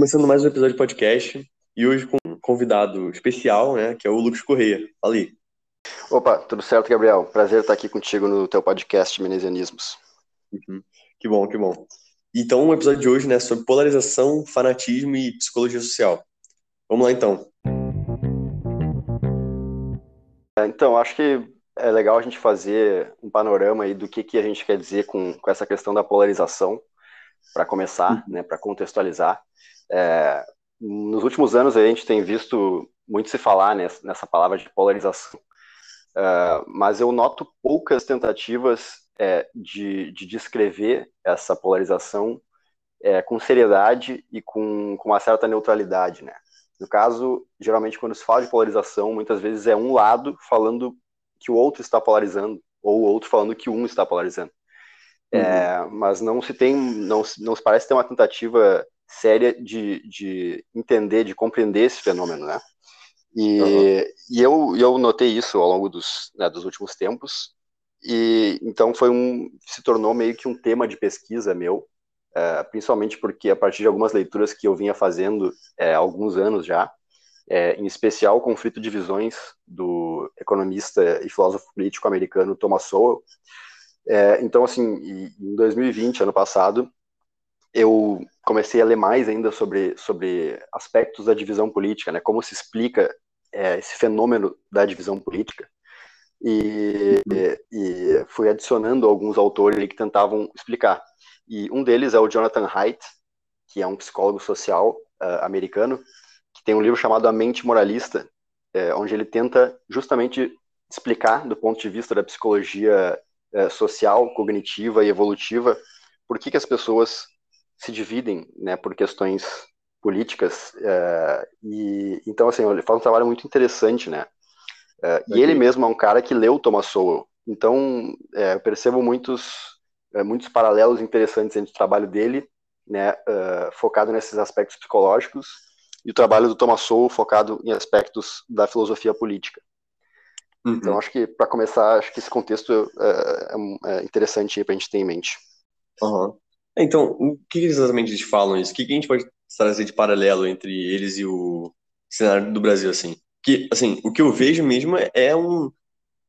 começando mais um episódio de podcast e hoje com um convidado especial, né, que é o Lucas Correia. Aí. Opa, tudo certo, Gabriel? Prazer estar aqui contigo no teu podcast Menesianismos. Uhum. Que bom, que bom. Então, o episódio de hoje, né, sobre polarização, fanatismo e psicologia social. Vamos lá, então. É, então, acho que é legal a gente fazer um panorama aí do que, que a gente quer dizer com, com essa questão da polarização, para começar, uhum. né, para contextualizar. É, nos últimos anos a gente tem visto muito se falar nessa, nessa palavra de polarização, uh, mas eu noto poucas tentativas é, de, de, descrever essa polarização é, com seriedade e com, com uma certa neutralidade, né? No caso, geralmente quando se fala de polarização, muitas vezes é um lado falando que o outro está polarizando, ou o outro falando que um está polarizando. É, uhum. mas não se tem, não, não se parece ter uma tentativa séria de, de entender, de compreender esse fenômeno, né? E, uhum. e eu, eu notei isso ao longo dos, né, dos últimos tempos, e então foi um, se tornou meio que um tema de pesquisa meu, é, principalmente porque a partir de algumas leituras que eu vinha fazendo é, há alguns anos já, é, em especial o conflito de visões do economista e filósofo político americano Thomas Sowell. É, então, assim, em 2020, ano passado, eu comecei a ler mais ainda sobre, sobre aspectos da divisão política, né? Como se explica é, esse fenômeno da divisão política. E, e, fui adicionando alguns autores que tentavam explicar. E um deles é o Jonathan Haidt, que é um psicólogo social uh, americano, que tem um livro chamado A Mente Moralista, é, onde ele tenta justamente explicar, do ponto de vista da psicologia é, social, cognitiva e evolutiva, por que, que as pessoas se dividem né, por questões políticas. É, e então, assim, ele faz um trabalho muito interessante, né? É, e ele mesmo é um cara que leu Thomas Sowell. Então, é, eu percebo muitos, é, muitos paralelos interessantes entre o trabalho dele, né, uh, focado nesses aspectos psicológicos, e o trabalho do Thomas Sowell focado em aspectos da filosofia política. Uhum. Então, acho que, para começar, acho que esse contexto é, é interessante para a gente ter em mente. Uhum. Então, o que exatamente eles falam isso? O que a gente pode trazer de paralelo entre eles e o cenário do Brasil, assim? Que, assim, o que eu vejo mesmo é um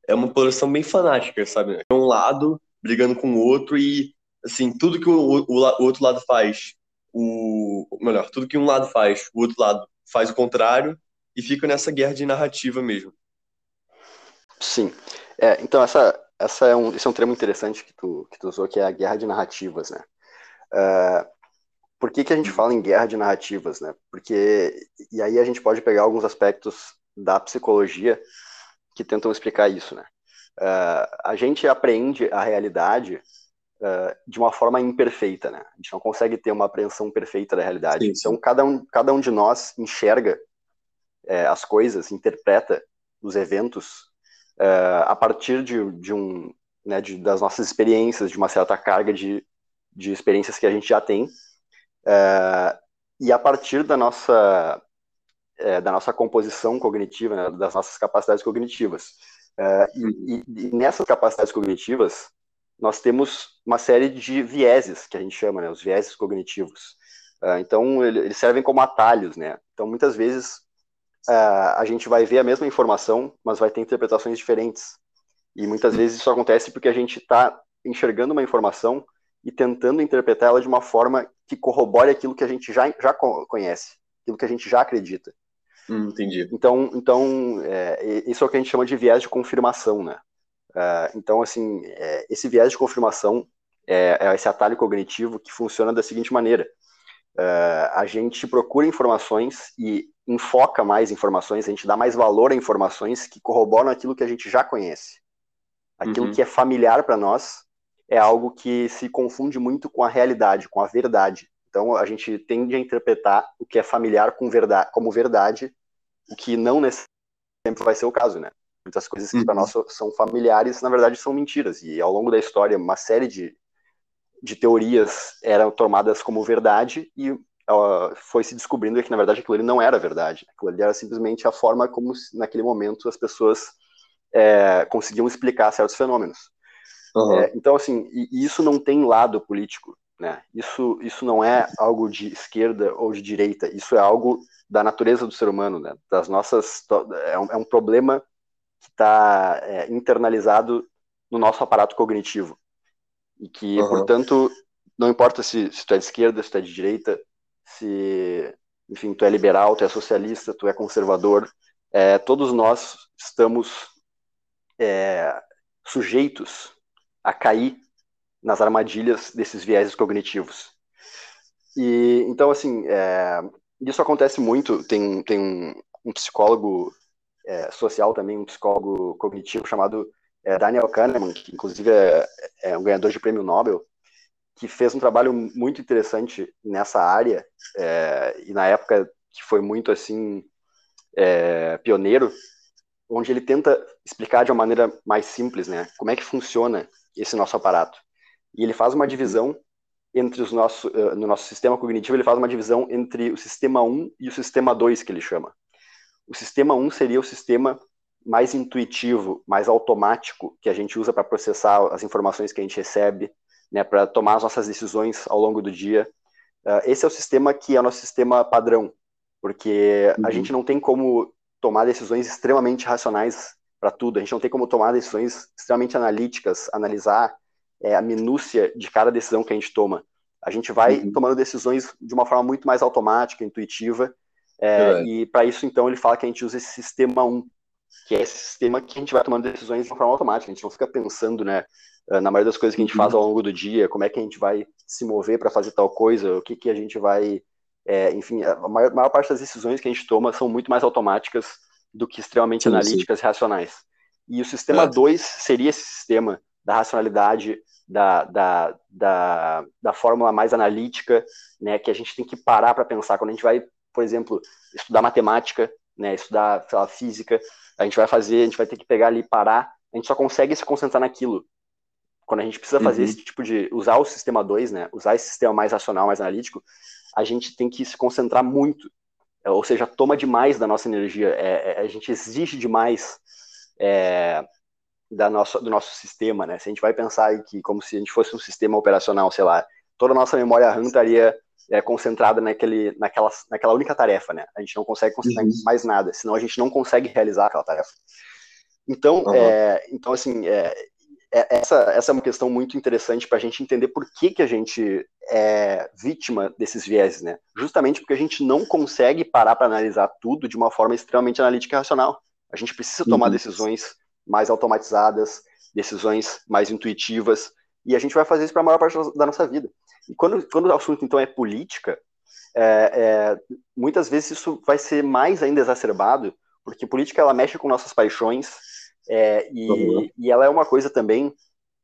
é uma polarização bem fanática, sabe? É um lado brigando com o outro e, assim, tudo que o, o, o outro lado faz, o melhor, tudo que um lado faz, o outro lado faz o contrário e fica nessa guerra de narrativa mesmo. Sim. É, então essa essa é um esse é um termo interessante que tu que tu usou que é a guerra de narrativas, né? Uh, por que, que a gente fala em guerra de narrativas, né? Porque, e aí a gente pode pegar alguns aspectos da psicologia que tentam explicar isso, né? Uh, a gente aprende a realidade uh, de uma forma imperfeita, né? A gente não consegue ter uma apreensão perfeita da realidade. Sim. Então, cada um, cada um de nós enxerga é, as coisas, interpreta os eventos uh, a partir de, de um, né, de, das nossas experiências, de uma certa carga de de experiências que a gente já tem, é, e a partir da nossa, é, da nossa composição cognitiva, né, das nossas capacidades cognitivas. É, e, e, nessas capacidades cognitivas, nós temos uma série de vieses, que a gente chama, né, os vieses cognitivos. então, eles servem como atalhos, né? Então, muitas vezes, a gente vai ver a mesma informação, mas vai ter interpretações diferentes. E muitas vezes isso acontece porque a gente está enxergando uma informação e tentando interpretar ela de uma forma que corrobore aquilo que a gente já, já conhece, aquilo que a gente já acredita. Hum, entendi. Então, então é, isso é o que a gente chama de viés de confirmação, né? Uh, então, assim, é, esse viés de confirmação é, é, esse atalho cognitivo que funciona da seguinte maneira: uh, a gente procura informações e enfoca mais informações, a gente dá mais valor a informações que corroboram aquilo que a gente já conhece, aquilo uhum. que é familiar para nós é algo que se confunde muito com a realidade, com a verdade. Então a gente tende a interpretar o que é familiar com verdade, como verdade, o que não necessariamente vai ser o caso, né? Muitas coisas que uhum. para nós são familiares, na verdade, são mentiras. E ao longo da história, uma série de, de teorias eram tomadas como verdade e uh, foi se descobrindo que, na verdade, aquilo ali não era verdade. Aquilo ali era simplesmente a forma como, naquele momento, as pessoas é, conseguiam explicar certos fenômenos. Uhum. É, então, assim, e, e isso não tem lado político. Né? Isso, isso não é algo de esquerda ou de direita, isso é algo da natureza do ser humano, né? das nossas é um, é um problema que está é, internalizado no nosso aparato cognitivo e que, uhum. portanto, não importa se, se tu é de esquerda, se tu é de direita, se, enfim, tu é liberal, tu é socialista, tu é conservador, é, todos nós estamos é, sujeitos a cair nas armadilhas desses vieses cognitivos. E então, assim, é, isso acontece muito. Tem, tem um, um psicólogo é, social também, um psicólogo cognitivo chamado é, Daniel Kahneman, que inclusive é, é, um ganhador de prêmio Nobel, que fez um trabalho muito interessante nessa área é, e na época que foi muito assim é, pioneiro, onde ele tenta explicar de uma maneira mais simples, né, como é que funciona esse nosso aparato. E ele faz uma divisão entre os nossos, uh, no nosso sistema cognitivo, ele faz uma divisão entre o sistema 1 e o sistema 2, que ele chama. O sistema 1 seria o sistema mais intuitivo, mais automático, que a gente usa para processar as informações que a gente recebe, né, para tomar as nossas decisões ao longo do dia. Uh, esse é o sistema que é o nosso sistema padrão, porque uhum. a gente não tem como tomar decisões extremamente racionais para tudo, a gente não tem como tomar decisões extremamente analíticas, analisar é, a minúcia de cada decisão que a gente toma. A gente vai uhum. tomando decisões de uma forma muito mais automática, intuitiva, é, e para isso, então, ele fala que a gente usa esse sistema 1, que é esse sistema que a gente vai tomando decisões de uma forma automática, a gente não fica pensando, né, na maioria das coisas que a gente faz uhum. ao longo do dia, como é que a gente vai se mover para fazer tal coisa, o que, que a gente vai. É, enfim, a maior, maior, parte das decisões que a gente toma são muito mais automáticas do que extremamente sim, analíticas sim. e racionais. E o sistema 2 é. seria esse sistema da racionalidade, da, da, da, da fórmula mais analítica, né, que a gente tem que parar para pensar. Quando a gente vai, por exemplo, estudar matemática, né, estudar lá, física, a gente vai fazer, a gente vai ter que pegar ali e parar, a gente só consegue se concentrar naquilo. Quando a gente precisa fazer uhum. esse tipo de. usar o sistema 2, né, usar esse sistema mais racional, mais analítico, a gente tem que se concentrar muito. Ou seja, toma demais da nossa energia, é, é, a gente exige demais é, da nossa, do nosso sistema, né? Se a gente vai pensar que como se a gente fosse um sistema operacional, sei lá, toda a nossa memória RAM estaria é, concentrada naquele, naquela, naquela única tarefa, né? A gente não consegue concentrar uhum. mais nada, senão a gente não consegue realizar aquela tarefa. Então, uhum. é, então assim, é, é, essa, essa é uma questão muito interessante para a gente entender por que, que a gente é vítima desses vieses, né? Justamente porque a gente não consegue parar para analisar tudo de uma forma extremamente analítica e racional. A gente precisa tomar uhum. decisões mais automatizadas, decisões mais intuitivas, e a gente vai fazer isso para a maior parte da nossa vida. E quando, quando o assunto, então, é política, é, é, muitas vezes isso vai ser mais ainda exacerbado, porque política, ela mexe com nossas paixões, é, e, uhum. e, ela é uma coisa também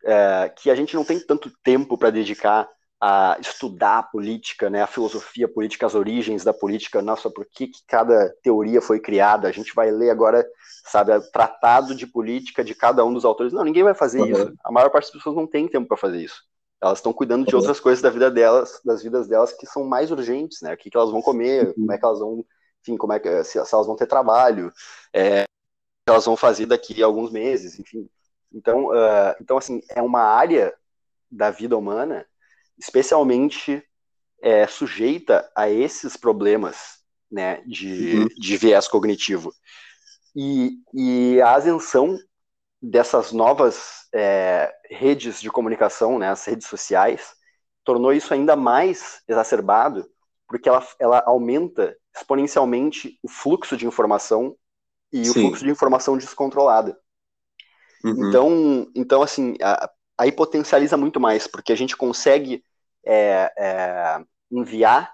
é, que a gente não tem tanto tempo para dedicar a estudar a política, né, a filosofia política, as origens da política, nossa, por que, que cada teoria foi criada? A gente vai ler agora, sabe, o tratado de política de cada um dos autores. Não, ninguém vai fazer uhum. isso. A maior parte das pessoas não tem tempo para fazer isso. Elas estão cuidando de uhum. outras coisas da vida delas, das vidas delas que são mais urgentes, né? O que, que elas vão comer, uhum. como é que elas vão, enfim, como é que se, elas vão ter trabalho, é, elas vão fazer daqui a alguns meses, enfim. Então, uh, então assim, é uma área da vida humana especialmente é, sujeita a esses problemas né, de, uhum. de viés cognitivo. E, e a ascensão dessas novas é, redes de comunicação, né, as redes sociais, tornou isso ainda mais exacerbado, porque ela, ela aumenta exponencialmente o fluxo de informação e Sim. o fluxo de informação descontrolada. Uhum. Então, então, assim, a, aí potencializa muito mais, porque a gente consegue é, é, enviar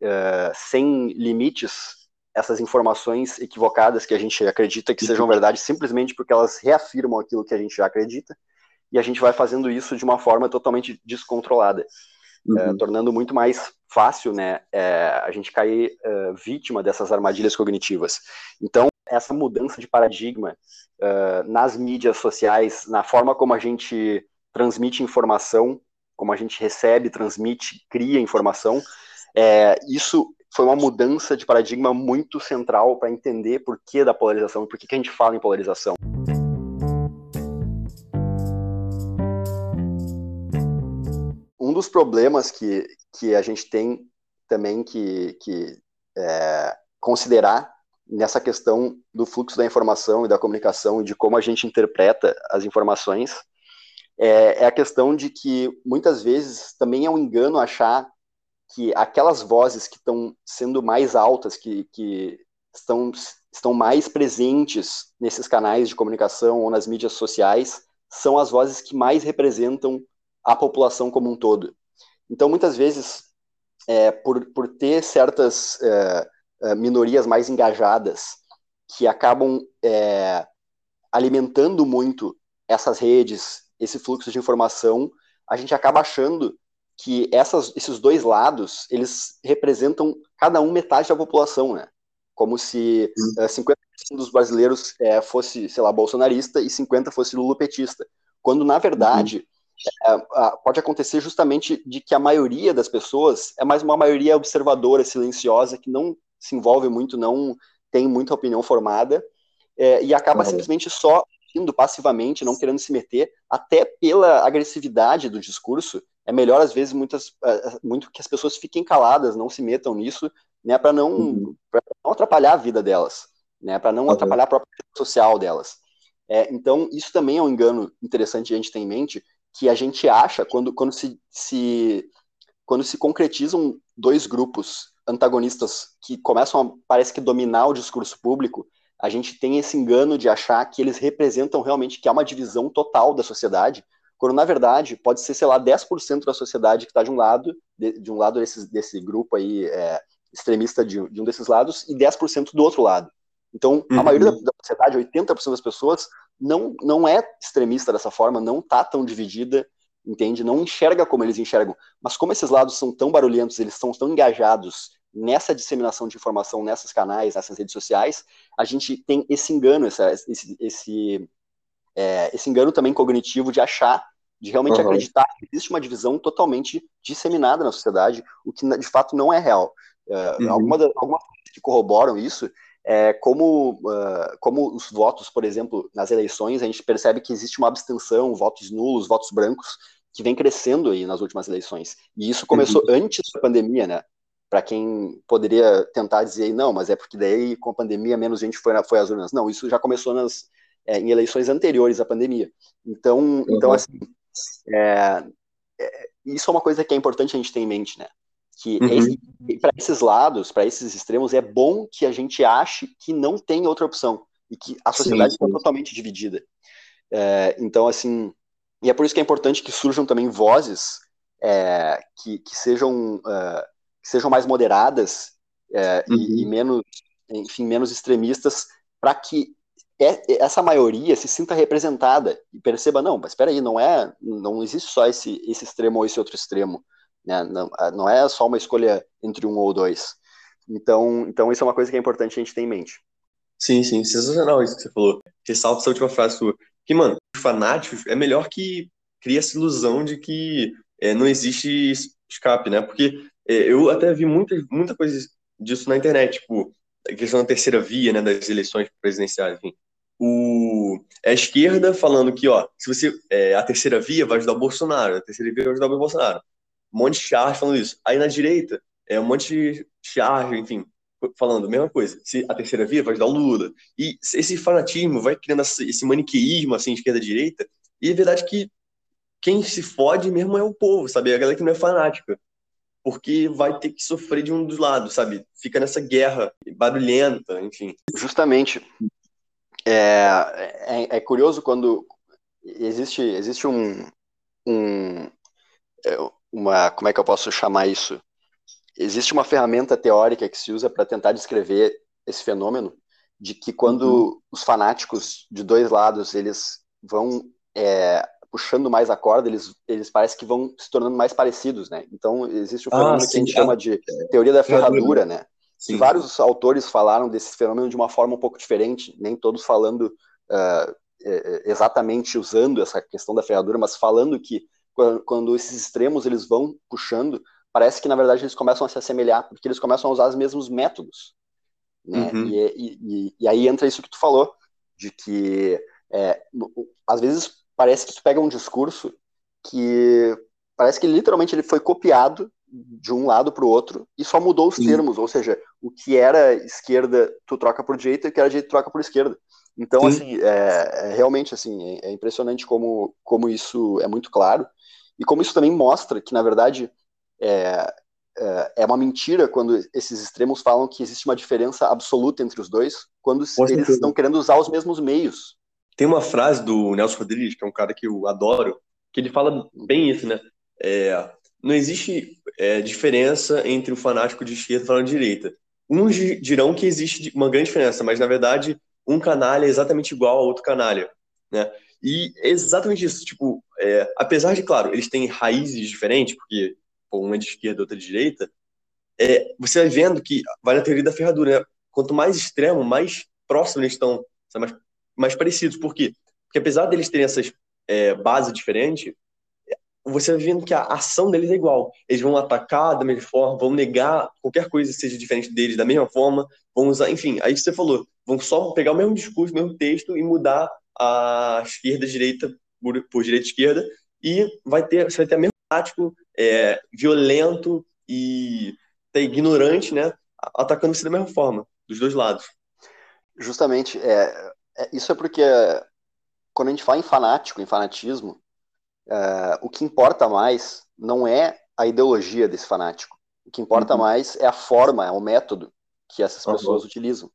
é, sem limites essas informações equivocadas que a gente acredita que sejam verdade, simplesmente porque elas reafirmam aquilo que a gente já acredita, e a gente vai fazendo isso de uma forma totalmente descontrolada, é, uhum. tornando muito mais fácil né, é, a gente cair é, vítima dessas armadilhas cognitivas. Então, essa mudança de paradigma nas mídias sociais, na forma como a gente transmite informação, como a gente recebe, transmite, cria informação, é, isso foi uma mudança de paradigma muito central para entender por que da polarização por que, que a gente fala em polarização. Um dos problemas que, que a gente tem também que, que é, considerar nessa questão do fluxo da informação e da comunicação e de como a gente interpreta as informações é, é a questão de que muitas vezes também é um engano achar que aquelas vozes que estão sendo mais altas, que, que estão, estão mais presentes nesses canais de comunicação ou nas mídias sociais, são as vozes que mais representam a população como um todo. Então, muitas vezes, é, por, por ter certas é, minorias mais engajadas, que acabam é, alimentando muito essas redes, esse fluxo de informação, a gente acaba achando que essas, esses dois lados, eles representam cada um metade da população, né? Como se uh, eh, 50% dos brasileiros é, fosse, sei lá, bolsonarista e 50% fosse lulopetista. Quando, na verdade, uhum. é, pode acontecer justamente de que a maioria das pessoas é mais uma maioria observadora, silenciosa, que não se envolve muito, não tem muita opinião formada, é, e acaba simplesmente só indo passivamente, não querendo se meter, até pela agressividade do discurso, é melhor às vezes muitas eh, muito que as pessoas fiquem caladas, não se metam nisso, né, para não, uhum. não atrapalhar a vida delas, né, para não uhum. atrapalhar a própria vida social delas. É, então isso também é um engano interessante a gente ter em mente que a gente acha quando quando se, se quando se concretizam dois grupos antagonistas que começam a parece que dominar o discurso público, a gente tem esse engano de achar que eles representam realmente que há uma divisão total da sociedade quando na verdade pode ser, sei lá, 10% da sociedade que está de um lado, de, de, um lado desse, desse grupo aí é, extremista de, de, um desses lados, e 10% do outro lado. Então, uhum. a maioria da, da sociedade, 80% das pessoas, não, não é extremista dessa forma, não está tão dividida, entende? Não enxerga como eles enxergam. Mas como esses lados são tão barulhentos, eles são tão engajados nessa disseminação de informação nesses canais, nessas redes sociais, a gente tem esse engano, essa, esse, esse é, esse engano também cognitivo de achar, de realmente uhum. acreditar que existe uma divisão totalmente disseminada na sociedade, o que de fato não é real. Uh, uhum. Algumas alguma que corroboram isso é como, uh, como os votos, por exemplo, nas eleições, a gente percebe que existe uma abstenção, votos nulos, votos brancos, que vem crescendo aí nas últimas eleições. E isso começou uhum. antes da pandemia, né? Para quem poderia tentar dizer, não, mas é porque daí com a pandemia menos gente foi, foi às urnas. Não, isso já começou nas, é, em eleições anteriores à pandemia. Então, uhum. então assim, é, é, isso é uma coisa que é importante a gente ter em mente, né? Que uhum. para esses lados, para esses extremos, é bom que a gente ache que não tem outra opção e que a sociedade está totalmente dividida. É, então, assim, e é por isso que é importante que surjam também vozes é, que, que, sejam, uh, que sejam mais moderadas é, uhum. e, e, uhum. menos, enfim, menos extremistas, para que é, é, essa maioria se sinta representada e perceba, não, mas espera aí, não é, não existe só esse, esse extremo ou esse outro extremo, né? não, não é só uma escolha entre um ou dois. Então, então isso é uma coisa que é importante a gente ter em mente. Sim, sim, sensacional isso que você falou. Ressalta essa última frase sua. Que, mano, fanáticos é melhor que cria essa ilusão de que é, não existe escape, né? Porque é, eu até vi muita, muita coisa disso na internet, tipo, a questão da terceira via, né, das eleições presidenciais, enfim o, é a esquerda falando que, ó, se você. É, a terceira via vai ajudar o Bolsonaro, a terceira via vai ajudar o Bolsonaro. Um monte de charge falando isso. Aí na direita, é um monte de charge, enfim, falando a mesma coisa. Se a terceira via vai ajudar o Lula. E esse fanatismo vai criando esse maniqueísmo, assim, esquerda-direita. E é verdade que quem se fode mesmo é o povo, sabe? A galera que não é fanática. Porque vai ter que sofrer de um dos lados, sabe? Fica nessa guerra barulhenta, enfim. Justamente. É, é, é, curioso quando existe, existe um, um, é, uma, como é que eu posso chamar isso? Existe uma ferramenta teórica que se usa para tentar descrever esse fenômeno de que quando uhum. os fanáticos de dois lados eles vão é, puxando mais a corda, eles, eles parecem que vão se tornando mais parecidos, né? Então existe um ah, fenômeno ah, que a gente chama de teoria da ferradura, né? Sim. Vários autores falaram desse fenômeno de uma forma um pouco diferente, nem todos falando uh, exatamente usando essa questão da ferradura, mas falando que quando, esses extremos eles vão puxando, parece que na verdade eles começam a se assemelhar, porque eles começam a usar os mesmos métodos. Né? Uhum. E, e, e, aí entra isso que tu falou, de que é, às vezes parece que tu pega um discurso que parece que literalmente ele foi copiado de um lado para o outro e só mudou os Sim. termos, ou seja, o que era esquerda tu troca por direita e o que era direita troca por esquerda. Então, Sim. assim, é, é, realmente assim, é, é, impressionante como, como isso é muito claro e como isso também mostra que, na verdade, é, é, é uma mentira quando esses extremos falam que existe uma diferença absoluta entre os dois, quando eles estão querendo usar os mesmos meios. Tem uma frase do Nelson Rodrigues, que é um cara que eu adoro, que ele fala bem isso, né? É, não existe é, diferença entre o fanático de esquerda e o fanático de direita. Uns dirão que existe uma grande diferença, mas na verdade um canalha é exatamente igual a outro canalha, né? E é exatamente isso, tipo, é, apesar de, claro, eles têm raízes diferentes, porque uma de esquerda, outra de direita, é, você vai vendo que vai na teoria da ferradura, né? Quanto mais extremo, mais próximo eles estão, mais, mais parecidos. Por quê? Porque apesar deles terem essas é, bases diferentes, você vai vendo que a ação deles é igual. Eles vão atacar da mesma forma, vão negar qualquer coisa que seja diferente deles da mesma forma, vão usar, enfim, aí você falou, vão só pegar o mesmo discurso, o mesmo texto e mudar a esquerda, a direita por, por direita esquerda, e vai ter, você vai ter o mesmo tático, é, violento e até ignorante, né, atacando você da mesma forma, dos dois lados. Justamente, é, é isso é porque quando a gente fala em fanático, em fanatismo, é, o que importa mais não é a ideologia desse fanático. O que importa uhum. mais é a forma, é o método que essas uhum. pessoas utilizam.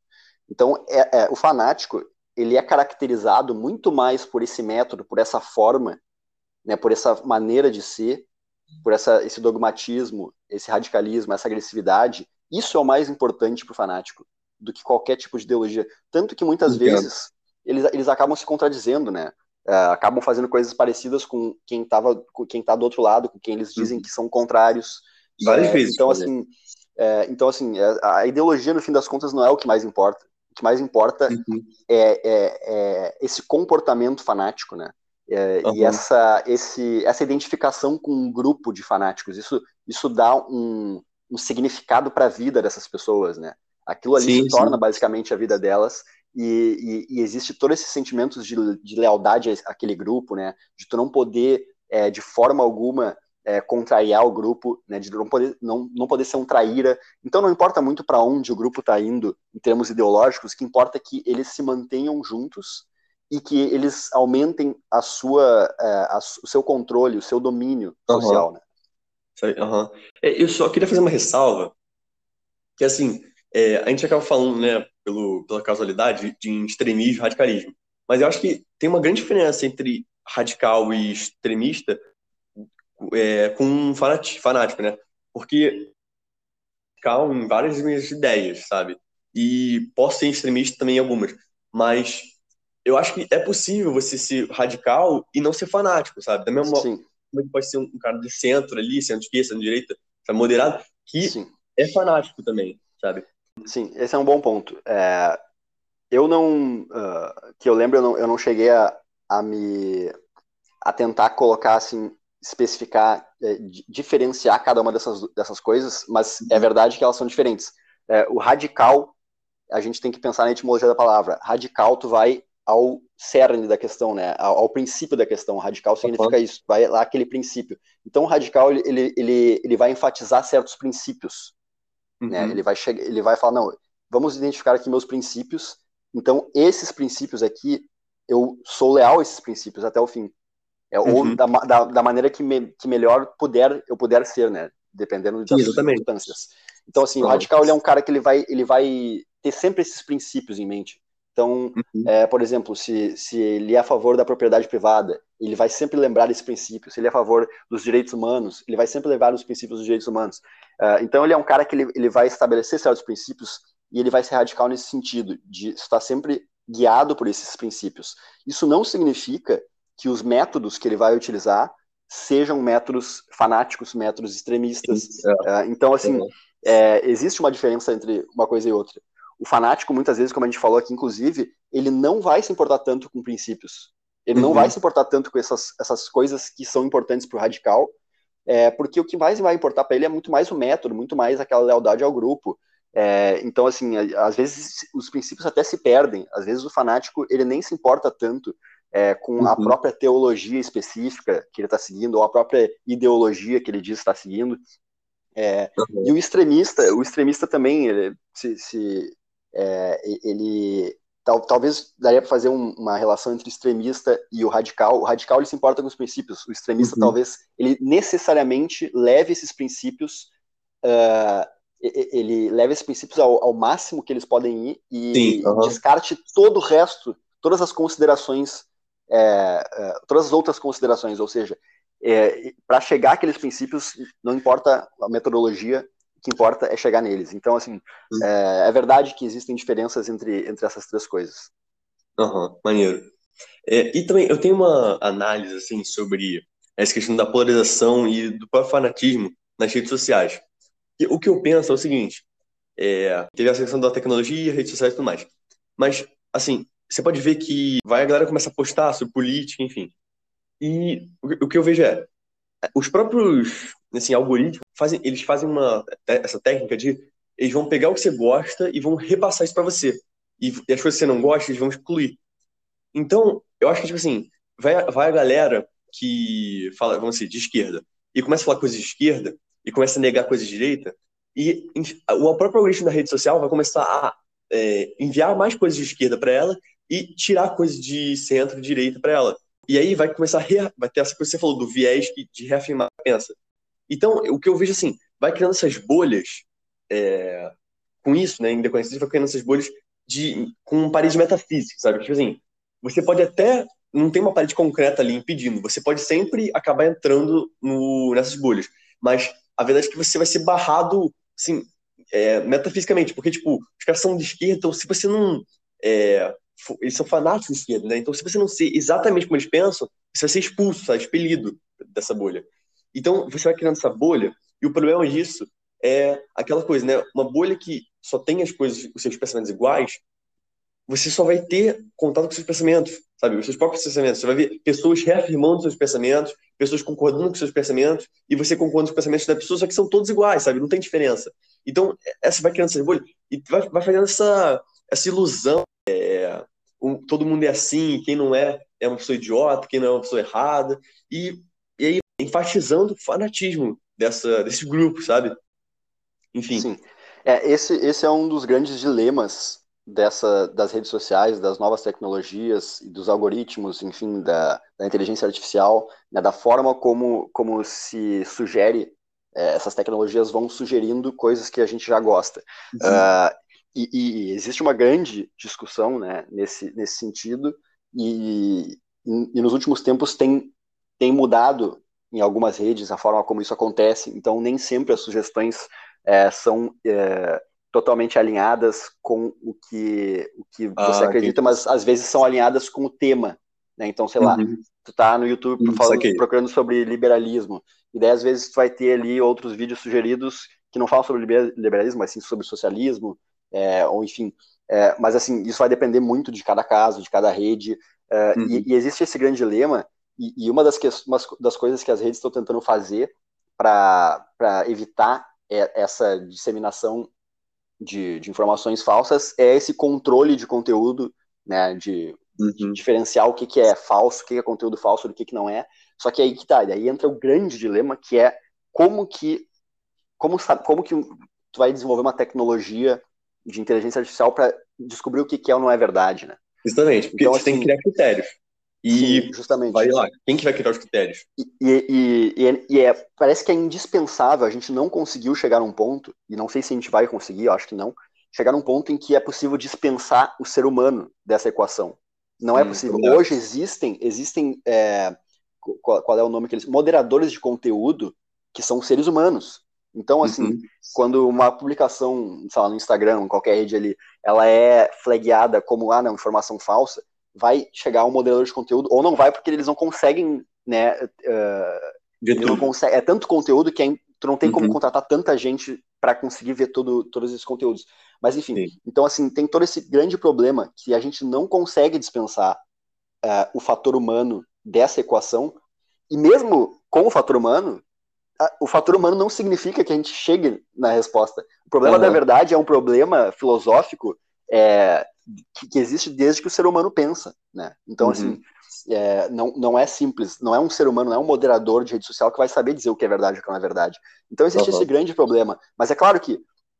Então, é, é, o fanático ele é caracterizado muito mais por esse método, por essa forma, né, por essa maneira de ser, por essa, esse dogmatismo, esse radicalismo, essa agressividade. Isso é o mais importante para o fanático do que qualquer tipo de ideologia. Tanto que muitas Entendo. vezes eles, eles acabam se contradizendo, né? Uh, acabam fazendo coisas parecidas com quem estava, com quem está do outro lado, com quem eles dizem uhum. que são contrários. Várias é, vezes. Então assim, é, então assim, é, a ideologia no fim das contas não é o que mais importa. O que mais importa uhum. é, é, é, esse comportamento fanático, né? Uhum. E essa, esse, essa identificação com um grupo de fanáticos, isso, isso dá um, um significado para a vida dessas pessoas, né? Aquilo ali sim, se torna sim. basicamente a vida delas e, e, e, existe todos esses sentimentos de, de, lealdade àquele grupo, né? De tu não poder, é, de forma alguma, é, contrariar o grupo, né? De não poder, não, não poder ser um traíra. Então não importa muito para onde o grupo está indo em termos ideológicos, o que importa é que eles se mantenham juntos e que eles aumentem a sua, é, a, o seu controle, o seu domínio social, uhum. né? Uhum. Eu só queria fazer uma ressalva, que assim, é, a gente acaba falando, né, pelo, pela casualidade, de extremismo e radicalismo. Mas eu acho que tem uma grande diferença entre radical e extremista é, com fanático, né? Porque radical em várias minhas ideias, sabe? E posso ser extremista também em algumas. Mas eu acho que é possível você ser radical e não ser fanático, sabe? Da mesma forma que pode ser um cara de centro ali, centro-esquerda, centro-direita, moderado, que Sim. é fanático também, sabe? Sim, esse é um bom ponto. É, eu não, uh, que eu lembro, eu não, eu não cheguei a, a me a tentar colocar assim, especificar, é, diferenciar cada uma dessas, dessas coisas, mas é verdade que elas são diferentes. É, o radical, a gente tem que pensar na etimologia da palavra. Radical, tu vai ao cerne da questão, né? Ao, ao princípio da questão. Radical significa uhum. isso, vai lá aquele princípio. Então, o radical ele, ele, ele vai enfatizar certos princípios. Né? Uhum. Né? Ele vai chegar, ele vai falar, não, vamos identificar aqui meus princípios. Então, esses princípios aqui, eu sou leal a esses princípios até o fim. É, uhum. Ou da, da, da, maneira que, me, que melhor puder, eu puder ser, né? Dependendo das Sim, circunstâncias. Então, assim, o radical ele é um cara que ele vai, ele vai ter sempre esses princípios em mente. Então, uhum. é, por exemplo, se, se ele é a favor da propriedade privada, ele vai sempre lembrar desse princípio. Se ele é a favor dos direitos humanos, ele vai sempre levar os princípios dos direitos humanos. Uh, então, ele é um cara que ele, ele vai estabelecer certos princípios e ele vai ser radical nesse sentido, de estar sempre guiado por esses princípios. Isso não significa que os métodos que ele vai utilizar sejam métodos fanáticos, métodos extremistas. Uh, então, assim, é, existe uma diferença entre uma coisa e outra o fanático, muitas vezes, como a gente falou aqui, inclusive, ele não vai se importar tanto com princípios. Ele uhum. não vai se importar tanto com essas, essas coisas que são importantes para o radical, é, porque o que mais vai importar para ele é muito mais o método, muito mais aquela lealdade ao grupo. É, então, assim, às vezes os princípios até se perdem. Às vezes o fanático ele nem se importa tanto é, com uhum. a própria teologia específica que ele está seguindo, ou a própria ideologia que ele diz estar seguindo. É, uhum. E o extremista, o extremista também, ele, se, se é, ele tal, talvez daria para fazer um, uma relação entre o extremista e o radical. O radical ele se importa com os princípios, o extremista uhum. talvez ele necessariamente leve esses princípios, uh, ele leve esses princípios ao, ao, máximo que eles podem ir e Sim, uhum. descarte todo o resto, todas as considerações, é, é, todas as outras considerações, ou seja, é, para chegar àqueles princípios, não importa a metodologia, que importa é chegar neles. Então, assim, uhum. é, é, verdade que existem diferenças entre, entre essas três coisas. Aham, uhum, maneiro. É, e também, eu tenho uma análise, assim, sobre essa questão da polarização e do próprio fanatismo nas redes sociais. E o que eu penso é o seguinte, é, teve a questão da tecnologia, redes sociais e tudo mais. Mas, assim, você pode ver que vai a galera começa a postar sobre política, enfim. E o que eu vejo é, os próprios assim, algoritmos fazem, eles fazem uma essa técnica de eles vão pegar o que você gosta e vão repassar isso para você. E, e, as coisas que você não gosta, eles vão excluir. Então, eu acho que tipo assim, vai, vai a galera que fala, vamos dizer, de esquerda, e começa a falar coisas de esquerda e começa a negar coisas de direita, e o próprio algoritmo da rede social vai começar a é, enviar mais coisas de esquerda para ela e tirar coisas de centro, direita para ela. E aí vai começar a re... vai ter essa coisa que você falou do viés de reafirmar a pensa. Então, o que eu vejo assim, vai criando essas bolhas é... com isso, né, em decorrência vai criando essas bolhas de com parede metafísica, sabe? Tipo assim, você pode até não tem uma parede concreta ali impedindo, você pode sempre acabar entrando no, nessas bolhas, mas a verdade é que você vai ser barrado, assim, é, metafisicamente, porque, tipo, os caras são de esquerda, então se você não é, eles são fanáticos de esquerda, né? Então, se você não ser exatamente como eles pensam, você vai ser expulso, sabe? expelido dessa bolha. Então, você vai criando essa bolha, e o problema disso é aquela coisa, né? Uma bolha que só tem as coisas, os seus pensamentos iguais, você só vai ter contato com seus pensamentos, sabe? Os seus próprios pensamentos. Você vai ver pessoas reafirmando seus pensamentos, pessoas concordando com seus pensamentos, e você concorda com os pensamentos da pessoa, só que são todos iguais, sabe? Não tem diferença. Então, essa vai criando essa bolha e vai, vai fazendo essa, essa ilusão é, um, todo mundo é assim, quem não é é uma pessoa idiota, quem não é uma pessoa errada, e, enfatizando o fanatismo dessa, desse grupo, sabe? Enfim. Sim. É, esse, esse é um dos grandes dilemas dessa, das redes sociais, das novas tecnologias e dos algoritmos, enfim, da, da inteligência artificial, né, da forma como, como se sugere, é, essas tecnologias vão sugerindo coisas que a gente já gosta. Uhum. Uh, e, e, existe uma grande discussão né, nesse, nesse sentido, e, e, nos últimos tempos tem, tem mudado em algumas redes a forma como isso acontece, então nem sempre as sugestões é, são é, totalmente alinhadas com o que, o que você ah, acredita, mas às vezes são alinhadas com o tema. Né? Então, sei uhum. lá, tu tá no YouTube uhum, falando, procurando sobre liberalismo, e daí às vezes tu vai ter ali outros vídeos sugeridos que não falam sobre liberalismo, mas sim sobre socialismo, é, ou enfim. É, mas assim, isso vai depender muito de cada caso, de cada rede, é, uhum. e, e, existe esse grande dilema, e, e uma das, que, uma das coisas que as redes estão tentando fazer para evitar essa disseminação de, de, informações falsas é esse controle de conteúdo, né, de, uhum. de diferenciar o que, que é falso, o que é conteúdo falso do que, que não é. Só que aí que tá, daí entra o grande dilema que é como que como, como que tu vai desenvolver uma tecnologia de inteligência artificial para descobrir o que, que é ou não é verdade, né? Justamente, porque então, assim, tem que assim, criar critérios. E sim, justamente. vai lá, quem que vai criar os critérios? E, e, e, e, é, parece que é indispensável, a gente não conseguiu chegar num ponto, e não sei se a gente vai conseguir, eu acho que não, chegar num ponto em que é possível dispensar o ser humano dessa equação. Não é hum, possível. Hoje existem, existem é, qual, qual, é o nome que eles... Moderadores de conteúdo que são seres humanos. Então, assim, uhum. quando uma publicação, sei lá, no Instagram, em qualquer rede ali, ela é flagueada como, ah, não, informação falsa, vai chegar um moderador de conteúdo, ou não vai porque eles não conseguem, né, uh, não consegue, é tanto conteúdo que é, tu não tem como uhum. contratar tanta gente para conseguir ver todo, todos esses conteúdos. Mas, enfim, Sim. então, assim, tem todo esse grande problema que a gente não consegue dispensar uh, o fator humano dessa equação, e mesmo com o fator humano, o fator humano não significa que a gente chegue na resposta. O problema uhum. da verdade é um problema filosófico é, que, que, existe desde que o ser humano pensa, né? Então, assim, uhum. assim, é, não, não é simples, não é um ser humano, não é um moderador de rede social que vai saber dizer o que é verdade e o que não é verdade. Então, existe uhum. esse grande problema. Mas é claro que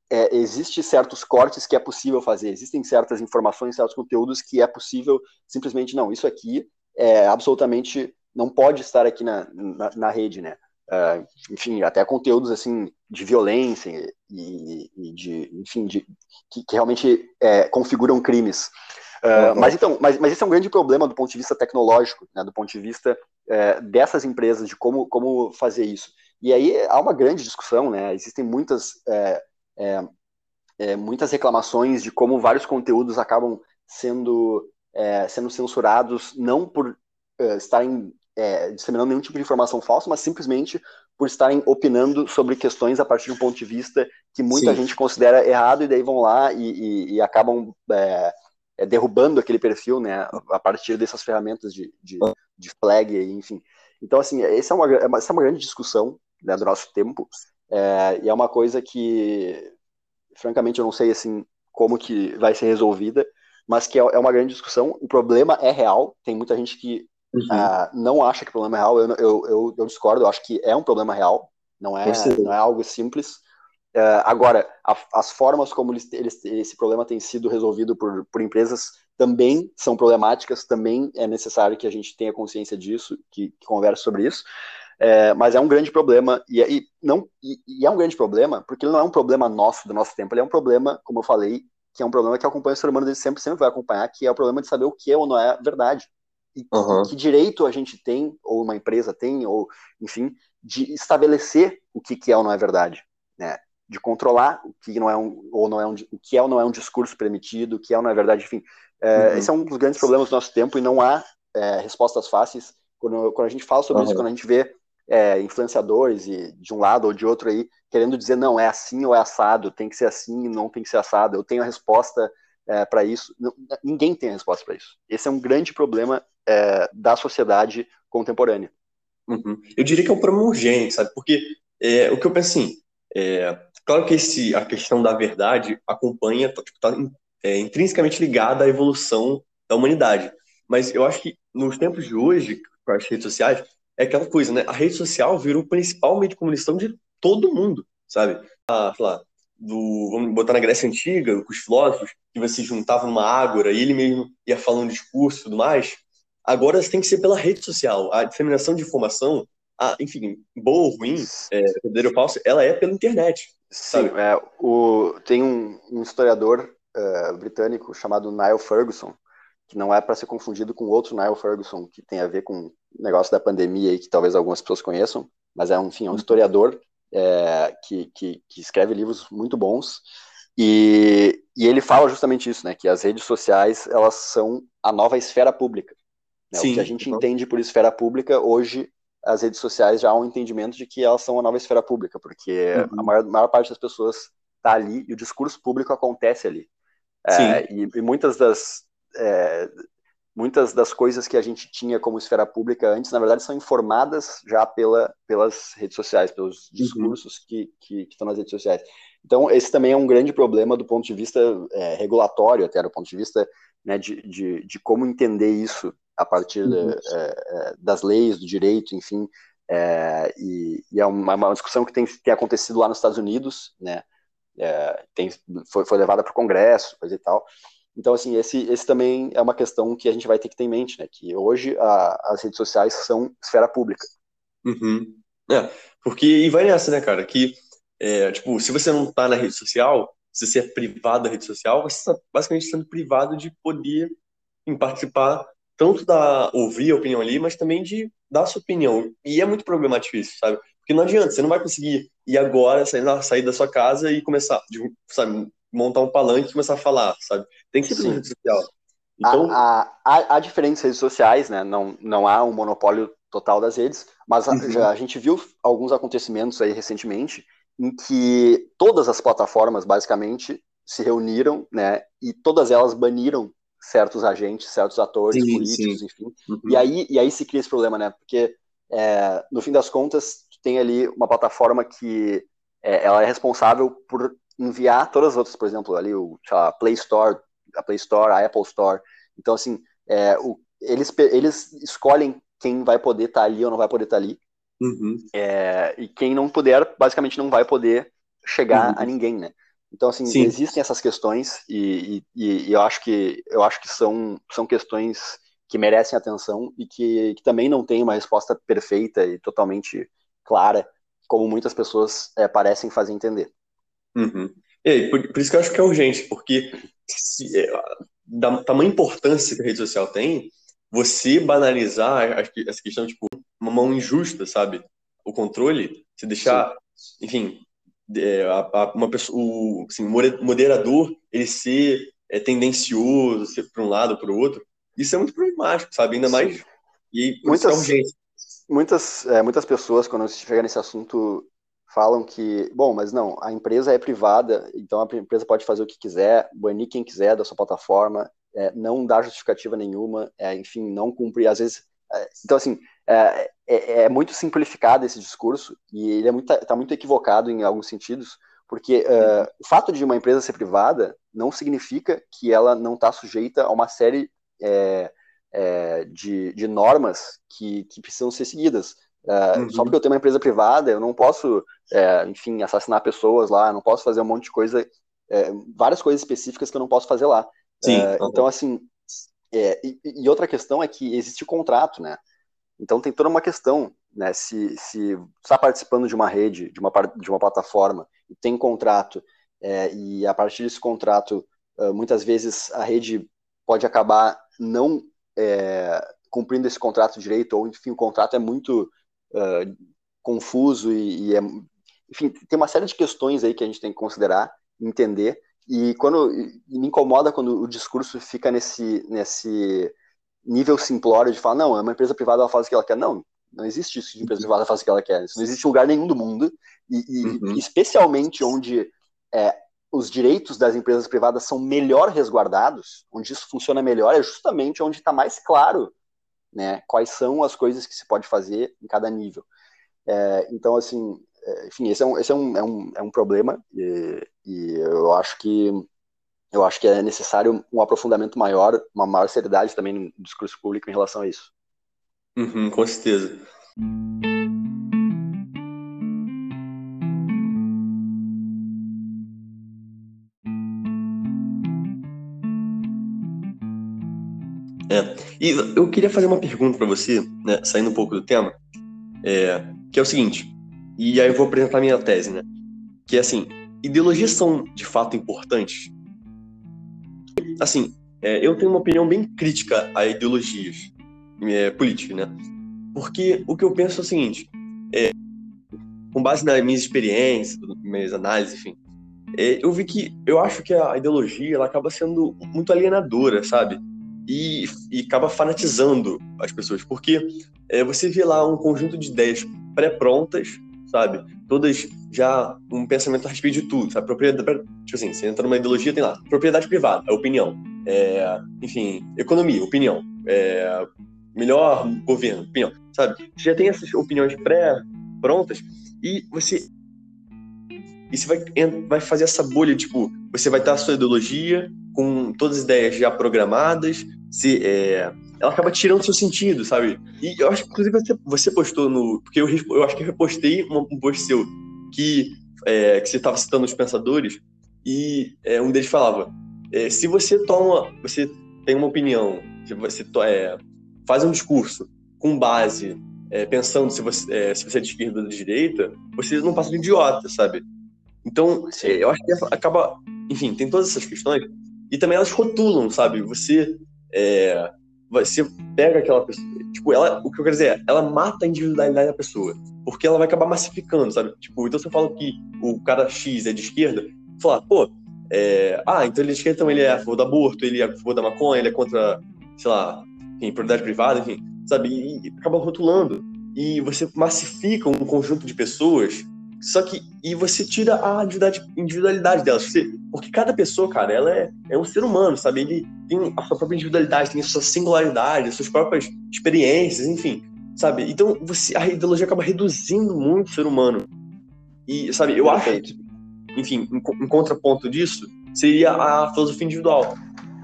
é, existe certos cortes que é possível fazer, existem certas informações, certos conteúdos que é possível simplesmente, não, isso aqui é absolutamente, não pode estar aqui na, na, na rede, né? Uh, enfim, até conteúdos assim de violência e, e de, enfim, de, que, que realmente é, configuram crimes. Uh. Mas então, mas, mas esse é um grande problema do ponto de vista tecnológico, né, do ponto de vista é, dessas empresas, de como, como fazer isso. E aí há uma grande discussão, né? Existem muitas, é, é, é muitas reclamações de como vários conteúdos acabam sendo, é, sendo censurados, não por estarem é, disseminando nenhum tipo de informação falsa, mas simplesmente por estarem opinando sobre questões a partir de um ponto de vista que muita Sim. gente considera errado, e daí vão lá e, e, e acabam é, é, derrubando aquele perfil, né, a partir dessas ferramentas de, de, de flag, enfim. Então, assim, essa é uma, é essa é uma grande discussão né, do nosso tempo, é, e é uma coisa que, francamente, eu não sei, assim, como que vai ser resolvida, mas que é, é uma grande discussão. O problema é real, tem muita gente que Uhum. Uh, não acha que o problema é real, eu, eu, eu, eu, discordo, eu acho que é um problema real, não é, não é algo simples. Uh, agora, a, as formas como eles, eles, esse problema tem sido resolvido por, por empresas também são problemáticas, também é necessário que a gente tenha consciência disso, que, que converse sobre isso. É, mas é um grande problema, e, e não, e, e, é um grande problema, porque ele não é um problema nosso, do nosso tempo, ele é um problema, como eu falei, que é um problema que acompanha o ser humano desde sempre, sempre vai acompanhar, que é o problema de saber o que é ou não é verdade. E uhum. que direito a gente tem, ou uma empresa tem, ou enfim, de estabelecer o que, que é ou não é verdade, né? De controlar o que não é um, ou não é um, o que é ou não é um discurso permitido, o que é ou não é verdade, enfim. É, uhum. Esse é um dos grandes problemas do nosso tempo e não há é, respostas fáceis. Quando, quando a gente fala sobre uhum. isso, quando a gente vê é, influenciadores e de um lado ou de outro aí querendo dizer não é assim ou é assado, tem que ser assim, não tem que ser assado. Eu tenho a resposta é, para isso. Não, ninguém tem a resposta para isso. Esse é um grande problema é, da sociedade contemporânea. Uhum. Eu diria que é um problema urgente, sabe? Porque é, o que eu penso assim, é, claro que esse, a questão da verdade acompanha, está tipo, tá, é, intrinsecamente ligada à evolução da humanidade. Mas eu acho que nos tempos de hoje, com as redes sociais, é aquela coisa, né? A rede social virou o principal meio de comunicação de todo mundo, sabe? Ah, sei lá, do, vamos botar na Grécia Antiga, com os filósofos, que você juntava numa ágora e ele mesmo ia falando discurso e tudo mais, agora tem que ser pela rede social. A disseminação de informação, a, enfim, boa ou ruim, é, verdadeiro ou falso, ela é pela internet. Sim, é, o, tem um, um historiador uh, britânico chamado Niall Ferguson, que não é para ser confundido com outro Niall Ferguson, que tem a ver com o negócio da pandemia e que talvez algumas pessoas conheçam, mas é, um, enfim, é um historiador é, que, que, que, escreve livros muito bons, e, e, ele fala justamente isso, né, que as redes sociais, elas são a nova esfera pública. Né? Sim, o que a gente entende por esfera pública, hoje as redes sociais já há um entendimento de que elas são a nova esfera pública, porque uhum. a maior, maior, parte das pessoas está ali e o discurso público acontece ali. É, e, e, muitas das é, muitas das coisas que a gente tinha como esfera pública antes, na verdade, são informadas já pela, pelas redes sociais, pelos uhum. discursos uhum. que, que, que, estão nas redes sociais. Então, esse também é um grande problema do ponto de vista é, regulatório, até do ponto de vista né, de, de, de, como entender isso a partir uhum. é, é, das leis, do direito, enfim. É, e, e, é uma, uma, discussão que tem, tem acontecido lá nos Estados Unidos, né? É, tem, foi, foi levada para o Congresso, coisa e tal. Então, assim, esse, esse também é uma questão que a gente vai ter que ter em mente, né? Que hoje a, as redes sociais são esfera pública. Uhum. É, porque, e vai nessa, né, cara? Que, é, tipo, se você não tá na rede social, se você é privado da rede social, você está basicamente sendo privado de poder em participar tanto da ouvir a opinião ali, mas também de dar a sua opinião. E é muito problemático isso, sabe? Porque não adianta, você não vai conseguir ir agora, sair, sair da sua casa e começar, sabe, montar um palanque e começar a falar, sabe? Tem que ser pela rede social. Então... Há, há, há, diferentes redes sociais, né? Não, não há um monopólio total das redes, mas uhum. a, já, a gente viu alguns acontecimentos aí recentemente em que todas as plataformas, basicamente, se reuniram, né? E todas elas baniram certos agentes, certos atores sim, políticos, sim. enfim. Uhum. E, aí, e aí se cria esse problema, né? Porque, é, no fim das contas, tem ali uma plataforma que é, ela é responsável por enviar todas as outras, por exemplo, ali o lá, Play Store a Play Store, a Apple Store. Então, assim, é, o, eles, eles escolhem quem vai poder estar tá ali ou não vai poder estar tá ali. Uhum. É, e quem não puder, basicamente não vai poder chegar uhum. a ninguém, né? Então, assim, Sim. existem essas questões e, e, e, eu acho que eu acho que são, são questões que merecem atenção e que, que também não tem uma resposta perfeita e totalmente clara, como muitas pessoas é, parecem fazer entender. Uhum. E aí, por, por, isso que eu acho que é urgente, porque se, é, da tamanha importância que a rede social tem, você banalizar essa questão, tipo, uma mão injusta, sabe? O controle, se deixar, Sim. enfim, é, a, a, uma pessoa, o assim, moderador, ele ser é, tendencioso, ser para um lado ou para o outro, isso é muito problemático, sabe? Ainda mais. Sim. E muitas, muitas, é, muitas pessoas, quando se chega nesse assunto, falam que, bom, mas não, a empresa é privada, então a empresa pode fazer o que quiser, banir quem quiser da sua plataforma, é, não dar justificativa nenhuma, é, enfim, não cumprir, às vezes. É, então, assim, é, é, é, muito simplificado esse discurso e ele é muito, tá muito equivocado em alguns sentidos, porque uh, o fato de uma empresa ser privada não significa que ela não está sujeita a uma série é, é, de, de, normas que, que, precisam ser seguidas. Uh, uhum. Só porque eu tenho uma empresa privada, eu não posso, é, enfim, assassinar pessoas lá, não posso fazer um monte de coisa, é, várias coisas específicas que eu não posso fazer lá. Sim, uh, Então, assim, e, e outra questão é que existe o contrato, né? Então tem toda uma questão, né? Se, se está participando de uma rede, de uma, de uma plataforma, e tem contrato, é, e a partir desse contrato, uh, muitas vezes a rede pode acabar não é, cumprindo esse contrato direito, ou enfim, o contrato é muito uh, confuso e, e é, enfim, tem uma série de questões aí que a gente tem que considerar, entender, e quando e me incomoda quando o discurso fica nesse, nesse nível simplório de falar, não, é uma empresa privada, ela faz o que ela quer. Não, não existe isso de empresa uhum. privada faz o que ela quer. Isso não existe em lugar nenhum do mundo. E, e uhum. especialmente onde é, os direitos das empresas privadas são melhor resguardados, onde isso funciona melhor, é justamente onde está mais claro né, quais são as coisas que se pode fazer em cada nível. É, então, assim, é, enfim, esse é um, esse é um, é um, é um problema e, e eu acho que eu acho que é necessário um aprofundamento maior, uma maior seriedade também no discurso público em relação a isso. Uhum, com certeza. É, e eu queria fazer uma pergunta para você, né, saindo um pouco do tema, é, que é o seguinte, e aí eu vou apresentar minha tese, né, que é assim, ideologias são de fato importantes? Assim, é, eu tenho uma opinião bem crítica a ideologias é, políticas, né? Porque o que eu penso é o seguinte, é, com base nas minhas experiências, minhas análises, enfim, é, eu vi que eu acho que a ideologia ela acaba sendo muito alienadora, sabe? E, e acaba fanatizando as pessoas, porque é, você vê lá um conjunto de ideias pré-prontas, sabe? Todas já um pensamento a respeito de tudo, sabe? Propriedade, tipo assim, você entra numa ideologia, tem lá, propriedade privada, é opinião. É, enfim, economia, opinião. É, melhor governo, opinião, sabe? Você já tem essas opiniões pré-prontas e você e você vai, vai fazer essa bolha, tipo, você vai ter a sua ideologia com todas as ideias já programadas, se, é, ela acaba tirando seu sentido, sabe? E eu acho que, inclusive, você, você postou no. Porque eu, eu acho que eu repostei um, um post seu que, é, que você estava citando os pensadores, e é, um deles falava: é, se você toma. Você tem uma opinião, se você é, faz um discurso com base, é, pensando se você, é, se você é de esquerda ou de direita, você não passa de idiota, sabe? Então, eu acho que acaba. Enfim, tem todas essas questões. E também elas rotulam, sabe? Você. É, você pega aquela pessoa. Tipo, ela, o que eu quero dizer é, ela mata a individualidade da pessoa. Porque ela vai acabar massificando, sabe? Tipo, então se eu falo que o cara X é de esquerda, falar, pô, é, ah, então ele é de esquerda, então ele é a favor do aborto, ele é a favor da maconha, ele é contra, sei lá, enfim, propriedade privada, enfim, sabe? E, e acaba rotulando. E você massifica um conjunto de pessoas só que, e você tira a individualidade delas. Você, porque cada pessoa, cara, ela é, é um ser humano, sabe? Ele tem a sua própria individualidade, tem a sua singularidade, as suas próprias experiências, enfim, sabe? Então, você, a ideologia acaba reduzindo muito o ser humano. E, sabe, eu acho que, enfim, um, um contraponto disso seria a filosofia individual.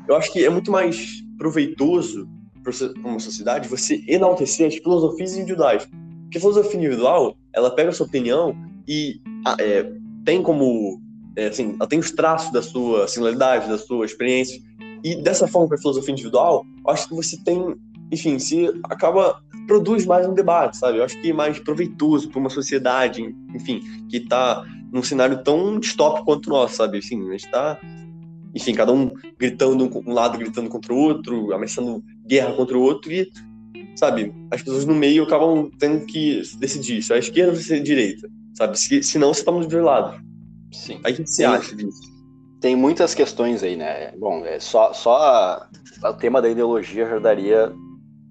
eu acho que é muito mais proveitoso para uma sociedade você enaltecer as filosofias individuais. Porque a filosofia individual, ela pega a sua opinião e ah, é, tem como, é, assim, ela tem os traços da sua singularidade, da sua experiência. E dessa forma, para a filosofia individual, acho que você tem, enfim, se acaba produz mais um debate, sabe? Eu acho que é mais proveitoso para uma sociedade, enfim, que está num cenário tão distópico quanto o nosso, sabe? Assim, a gente está, enfim, cada um gritando, um lado gritando contra o outro, ameaçando guerra contra o outro e, sabe, as pessoas no meio acabam tendo que decidir se é a esquerda ou se é a direita, sabe? Se, senão você está nos dois lados. Sim. Aí o que você acha disso? Tem muitas questões aí, né? Bom, é só, só o tema da ideologia já daria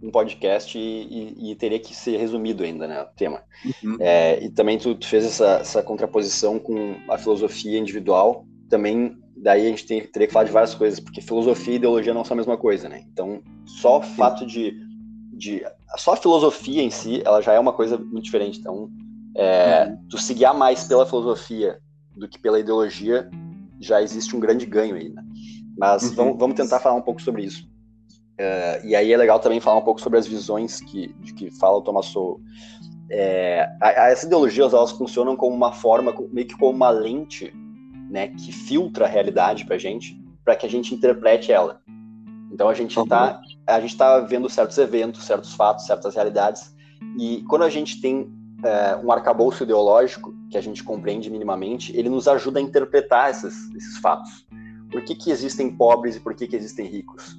um podcast e, e, e, teria que ser resumido ainda, né, o tema. Uhum. É, e também tu, tu fez essa, essa, contraposição com a filosofia individual, também daí a gente tem, teria que falar de várias coisas, porque filosofia e ideologia não são a mesma coisa, né? Então, só o fato de, de só a filosofia em si, ela já é uma coisa muito diferente. Então, é, uhum. tu se guiar mais pela filosofia do que pela ideologia, já existe um grande ganho aí, né? Mas uhum. vamos, vamos tentar falar um pouco sobre isso. Uh, e aí é legal também falar um pouco sobre as visões que, de que fala o Thomas Sowell. É, as ideologias elas funcionam como uma forma, meio que como uma lente, né, que filtra a realidade para a gente, para que a gente interprete ela. Então a gente está a gente tá vendo certos eventos, certos fatos, certas realidades, e quando a gente tem é, um arcabouço ideológico que a gente compreende minimamente, ele nos ajuda a interpretar esses, esses fatos. Por que, que existem pobres e por que, que existem ricos?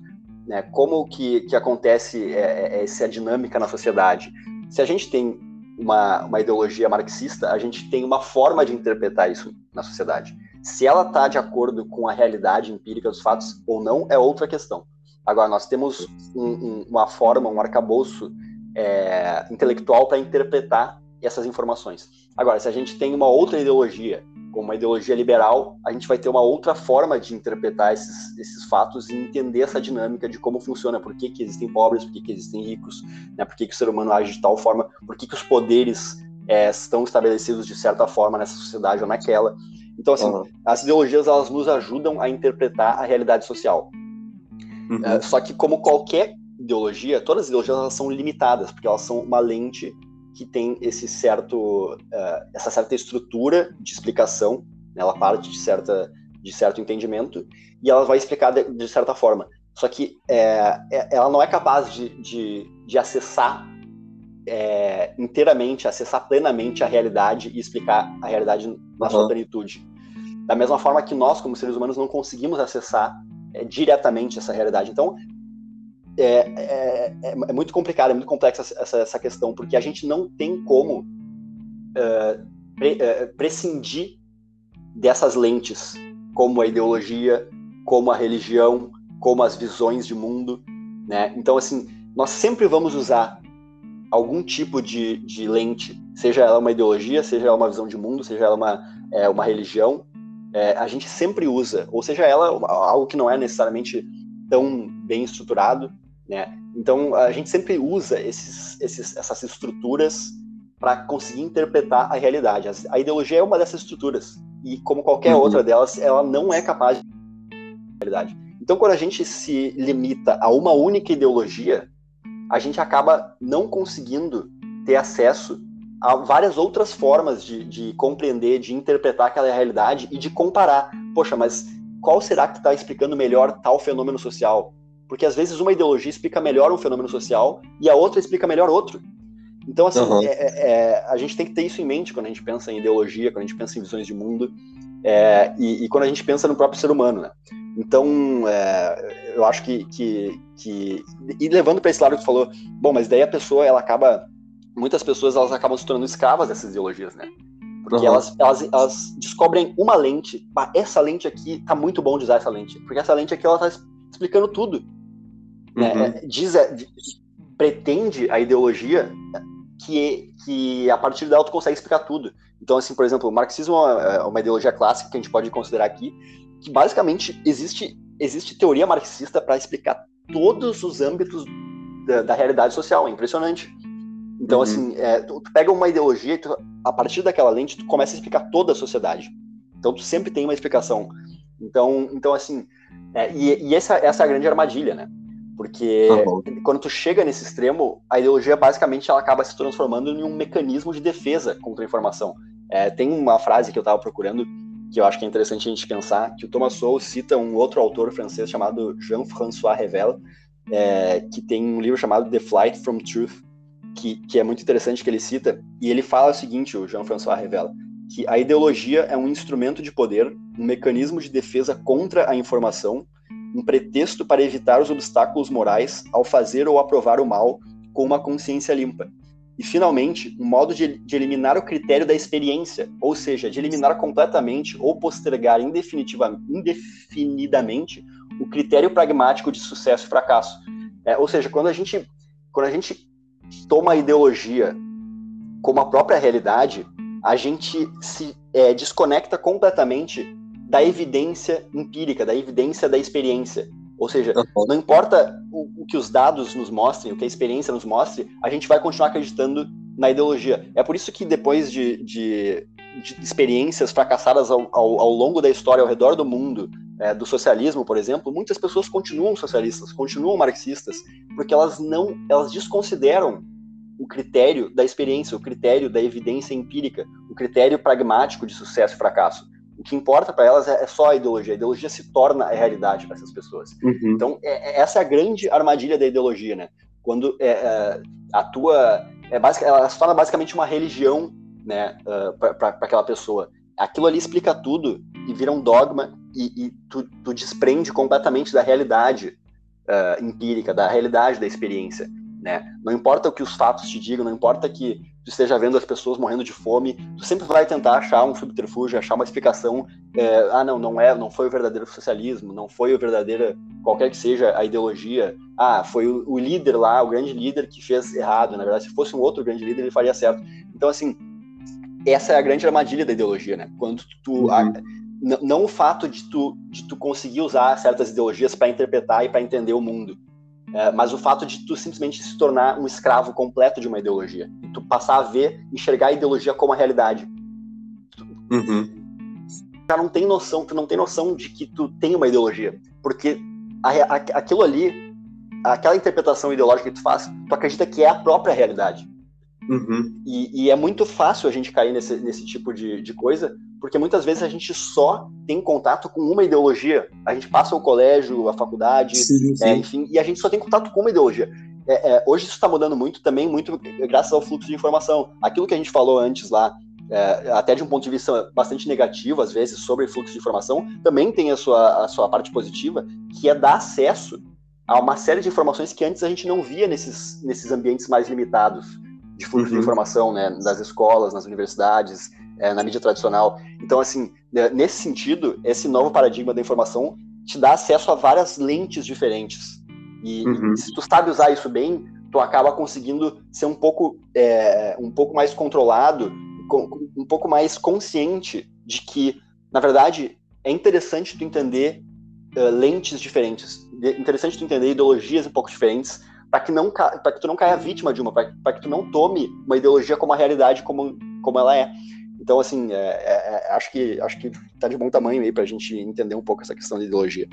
né? Como que, que acontece é, é, essa dinâmica na sociedade? Se a gente tem uma, uma ideologia marxista, a gente tem uma forma de interpretar isso na sociedade. Se ela está de acordo com a realidade empírica dos fatos ou não, é outra questão. Agora, nós temos um, um, uma forma, um arcabouço é, intelectual para interpretar essas informações. Agora, se a gente tem uma outra ideologia como uma ideologia liberal, a gente vai ter uma outra forma de interpretar esses, esses fatos e entender essa dinâmica de como funciona, por que, que existem pobres, por que, que existem ricos, né, por que, que o ser humano age de tal forma, por que, que os poderes é, estão estabelecidos de certa forma nessa sociedade ou naquela. Então, assim, uhum. as ideologias elas nos ajudam a interpretar a realidade social. Uhum. É, só que, como qualquer ideologia, todas as ideologias elas são limitadas, porque elas são uma lente que tem esse certo, uh, essa certa estrutura de explicação, né? ela parte de, certa, de certo entendimento e ela vai explicar de, de certa forma. Só que é, é, ela não é capaz de, de, de acessar é, inteiramente, acessar plenamente a realidade e explicar a realidade na uhum. sua plenitude. Da mesma forma que nós, como seres humanos, não conseguimos acessar é, diretamente essa realidade. Então, é, é, é, é, muito complicado, é muito complexa essa, essa questão, porque a gente não tem como uh, pre, uh, prescindir dessas lentes, como a ideologia, como a religião, como as visões de mundo, né? Então, assim, nós sempre vamos usar algum tipo de, de lente, seja ela uma ideologia, seja ela uma visão de mundo, seja ela uma, é, uma religião, é, a gente sempre usa, ou seja ela algo que não é necessariamente tão bem estruturado, né? Então a gente sempre usa esses, esses, essas estruturas para conseguir interpretar a realidade. A ideologia é uma dessas estruturas e como qualquer uhum. outra delas, ela não é capaz de a realidade. Então quando a gente se limita a uma única ideologia, a gente acaba não conseguindo ter acesso a várias outras formas de, de compreender, de interpretar aquela realidade e de comparar. Poxa, mas qual será que está explicando melhor tal fenômeno social? Porque às vezes uma ideologia explica melhor um fenômeno social e a outra explica melhor outro. Então, assim, uhum. é, é, a gente tem que ter isso em mente quando a gente pensa em ideologia, quando a gente pensa em visões de mundo é, e, e, quando a gente pensa no próprio ser humano, né? Então, é, eu acho que, que, que e levando para esse lado que tu falou, bom, mas daí a pessoa ela acaba, muitas pessoas elas acabam se tornando escravas dessas ideologias, né? Porque uhum. elas, elas, elas descobrem uma lente, essa lente aqui tá muito bom de usar essa lente, porque essa lente aqui ela tá explicando tudo. Né? Uhum. É, diz, é, pretende a ideologia que, que a partir dela tu consegue explicar tudo. Então, assim, por exemplo, o marxismo é uma, é uma ideologia clássica que a gente pode considerar aqui, que basicamente existe, existe teoria marxista para explicar todos os âmbitos da, da, realidade social. É impressionante. Então, uhum. assim, é, tu, tu, pega uma ideologia e tu, a partir daquela lente tu começa a explicar toda a sociedade. Então, tu sempre tem uma explicação. Então, então assim, É, e, e essa, essa é a grande armadilha, né? Porque uhum. quando tu chega nesse extremo, a ideologia basicamente ela acaba se transformando em um mecanismo de defesa contra a informação. É, tem uma frase que eu estava procurando que eu acho que é interessante a gente pensar, que o Thomas Sowell cita um outro autor francês chamado Jean-François Revel, é, que tem um livro chamado The Flight from Truth, que, que é muito interessante que ele cita, e ele fala o seguinte, o Jean-François Revel, que a ideologia é um instrumento de poder, um mecanismo de defesa contra a informação, um pretexto para evitar os obstáculos morais ao fazer ou aprovar o mal com uma consciência limpa. E, finalmente, um modo de, de, eliminar o critério da experiência, ou seja, de eliminar completamente ou postergar indefinidamente o critério pragmático de sucesso e fracasso. É, ou seja, quando a gente, quando a gente toma a ideologia como a própria realidade, a gente se é, desconecta completamente da evidência empírica, da evidência da experiência. Ou seja, não importa o, o, que os dados nos mostrem, o que a experiência nos mostre, a gente vai continuar acreditando na ideologia. É por isso que depois de, de, de experiências fracassadas ao, ao, ao, longo da história, ao redor do mundo, é, do socialismo, por exemplo, muitas pessoas continuam socialistas, continuam marxistas, porque elas não, elas desconsideram o critério da experiência, o critério da evidência empírica, o critério pragmático de sucesso e fracasso. O que importa para elas é, é, só a ideologia. A ideologia se torna a realidade para essas pessoas. Uhum. Então, é, é, essa é a grande armadilha da ideologia, né? Quando é, é a tua. É basic, ela se torna basicamente uma religião né, uh, para aquela pessoa. Aquilo ali explica tudo e vira um dogma e, e tu, tu, desprende completamente da realidade uh, empírica, da realidade da experiência. Né? Não importa o que os fatos te digam, não importa que tu esteja vendo as pessoas morrendo de fome, tu sempre vai tentar achar um subterfúgio, achar uma explicação. É, ah, não, não é, não foi o verdadeiro socialismo, não foi o verdadeiro qualquer que seja a ideologia. Ah, foi o, o líder lá, o grande líder que fez errado. Na verdade, se fosse um outro grande líder, ele faria certo. Então, assim, essa é a grande armadilha da ideologia, né? Quando tu uhum. a, não o fato de tu, de tu conseguir usar certas ideologias para interpretar e para entender o mundo, é, mas o fato de tu simplesmente se tornar um escravo completo de uma ideologia. E tu passar a ver, enxergar a ideologia como a realidade. Uhum. Já não tem noção, tu não tem noção de que tu tem uma ideologia. Porque a, a, aquilo ali, aquela interpretação ideológica que tu faz, tu acredita que é a própria realidade. Uhum. E, e, é muito fácil a gente cair nesse, nesse tipo de, de coisa, porque muitas vezes a gente só tem contato com uma ideologia. A gente passa o colégio, a faculdade, sim, sim. É, enfim, e a gente só tem contato com uma ideologia. É, é, hoje isso está mudando muito também, muito graças ao fluxo de informação. Aquilo que a gente falou antes lá, é, até de um ponto de vista bastante negativo, às vezes, sobre fluxo de informação, também tem a sua, a sua parte positiva, que é dar acesso a uma série de informações que antes a gente não via nesses, nesses ambientes mais limitados de fluxo uhum. de informação, né, das escolas, nas universidades, é, na mídia tradicional. Então, assim, né, nesse sentido, esse novo paradigma da informação te dá acesso a várias lentes diferentes. E, uhum. e se tu sabe usar isso bem, tu acaba conseguindo ser um pouco, é, um pouco mais controlado, um pouco mais consciente de que, na verdade, é interessante tu entender uh, lentes diferentes, é interessante tu entender ideologias um pouco diferentes, para que não para que tu não caia vítima de uma, para que tu não tome uma ideologia como a realidade como, como ela é. Então, assim, é, é, é, acho que acho que tá de bom tamanho aí para a gente entender um pouco essa questão de ideologia.